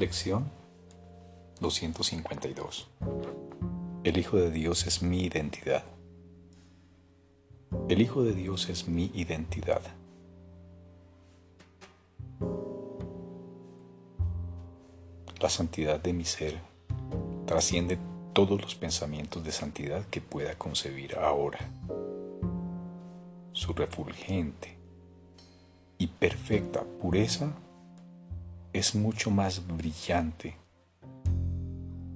Lección 252. El Hijo de Dios es mi identidad. El Hijo de Dios es mi identidad. La santidad de mi ser trasciende todos los pensamientos de santidad que pueda concebir ahora. Su refulgente y perfecta pureza es mucho más brillante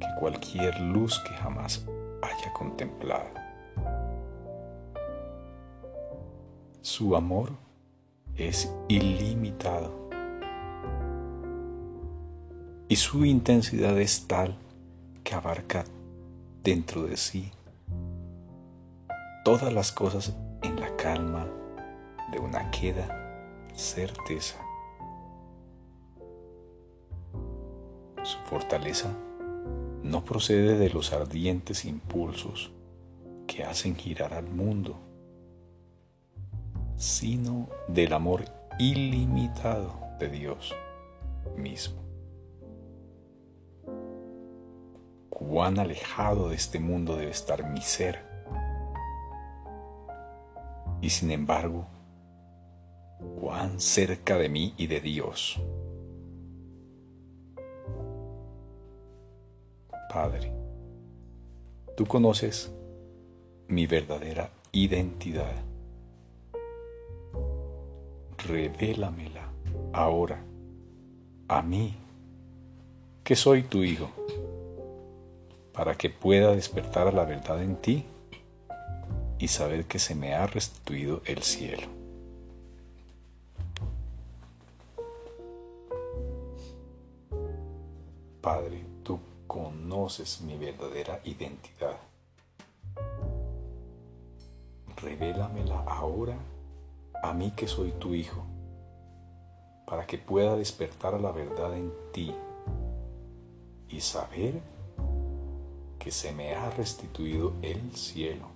que cualquier luz que jamás haya contemplado. Su amor es ilimitado y su intensidad es tal que abarca dentro de sí todas las cosas en la calma de una queda certeza. Fortaleza no procede de los ardientes impulsos que hacen girar al mundo, sino del amor ilimitado de Dios mismo. Cuán alejado de este mundo debe estar mi ser. Y sin embargo, cuán cerca de mí y de Dios. Padre, tú conoces mi verdadera identidad. Revélamela ahora a mí, que soy tu Hijo, para que pueda despertar a la verdad en ti y saber que se me ha restituido el cielo. Padre, tú conoces mi verdadera identidad. Revélamela ahora a mí que soy tu Hijo, para que pueda despertar la verdad en ti y saber que se me ha restituido el cielo.